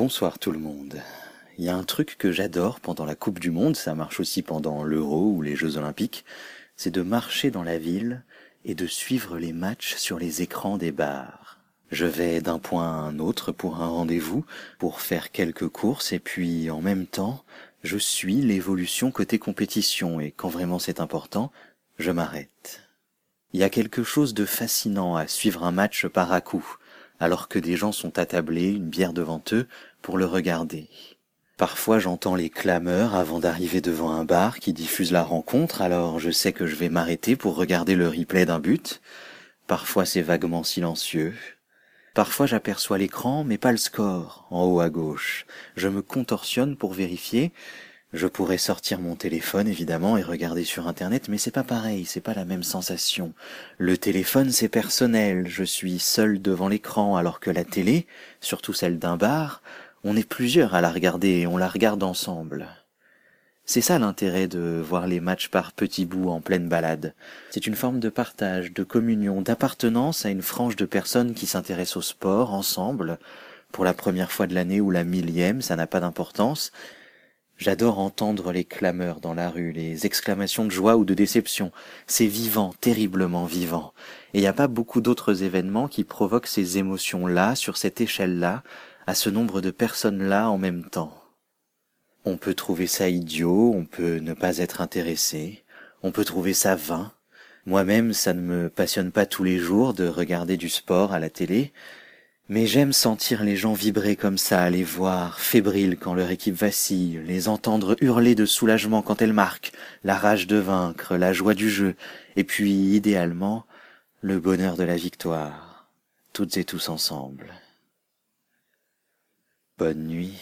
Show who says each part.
Speaker 1: Bonsoir tout le monde. Il y a un truc que j'adore pendant la Coupe du Monde, ça marche aussi pendant l'Euro ou les Jeux Olympiques, c'est de marcher dans la ville et de suivre les matchs sur les écrans des bars. Je vais d'un point à un autre pour un rendez-vous, pour faire quelques courses et puis en même temps, je suis l'évolution côté compétition et quand vraiment c'est important, je m'arrête. Il y a quelque chose de fascinant à suivre un match par à coup alors que des gens sont attablés, une bière devant eux, pour le regarder. Parfois j'entends les clameurs avant d'arriver devant un bar qui diffuse la rencontre, alors je sais que je vais m'arrêter pour regarder le replay d'un but. Parfois c'est vaguement silencieux. Parfois j'aperçois l'écran, mais pas le score, en haut à gauche. Je me contorsionne pour vérifier, je pourrais sortir mon téléphone évidemment et regarder sur internet, mais c'est pas pareil, c'est pas la même sensation. Le téléphone c'est personnel, je suis seul devant l'écran alors que la télé, surtout celle d'un bar, on est plusieurs à la regarder et on la regarde ensemble. C'est ça l'intérêt de voir les matchs par petits bouts en pleine balade. C'est une forme de partage, de communion, d'appartenance à une frange de personnes qui s'intéressent au sport ensemble, pour la première fois de l'année ou la millième, ça n'a pas d'importance, J'adore entendre les clameurs dans la rue, les exclamations de joie ou de déception. C'est vivant, terriblement vivant. Et il a pas beaucoup d'autres événements qui provoquent ces émotions-là, sur cette échelle-là, à ce nombre de personnes-là en même temps. On peut trouver ça idiot, on peut ne pas être intéressé, on peut trouver ça vain. Moi-même, ça ne me passionne pas tous les jours de regarder du sport à la télé, mais j'aime sentir les gens vibrer comme ça, les voir fébriles quand leur équipe vacille, les entendre hurler de soulagement quand elles marquent, la rage de vaincre, la joie du jeu, et puis, idéalement, le bonheur de la victoire, toutes et tous ensemble. Bonne nuit.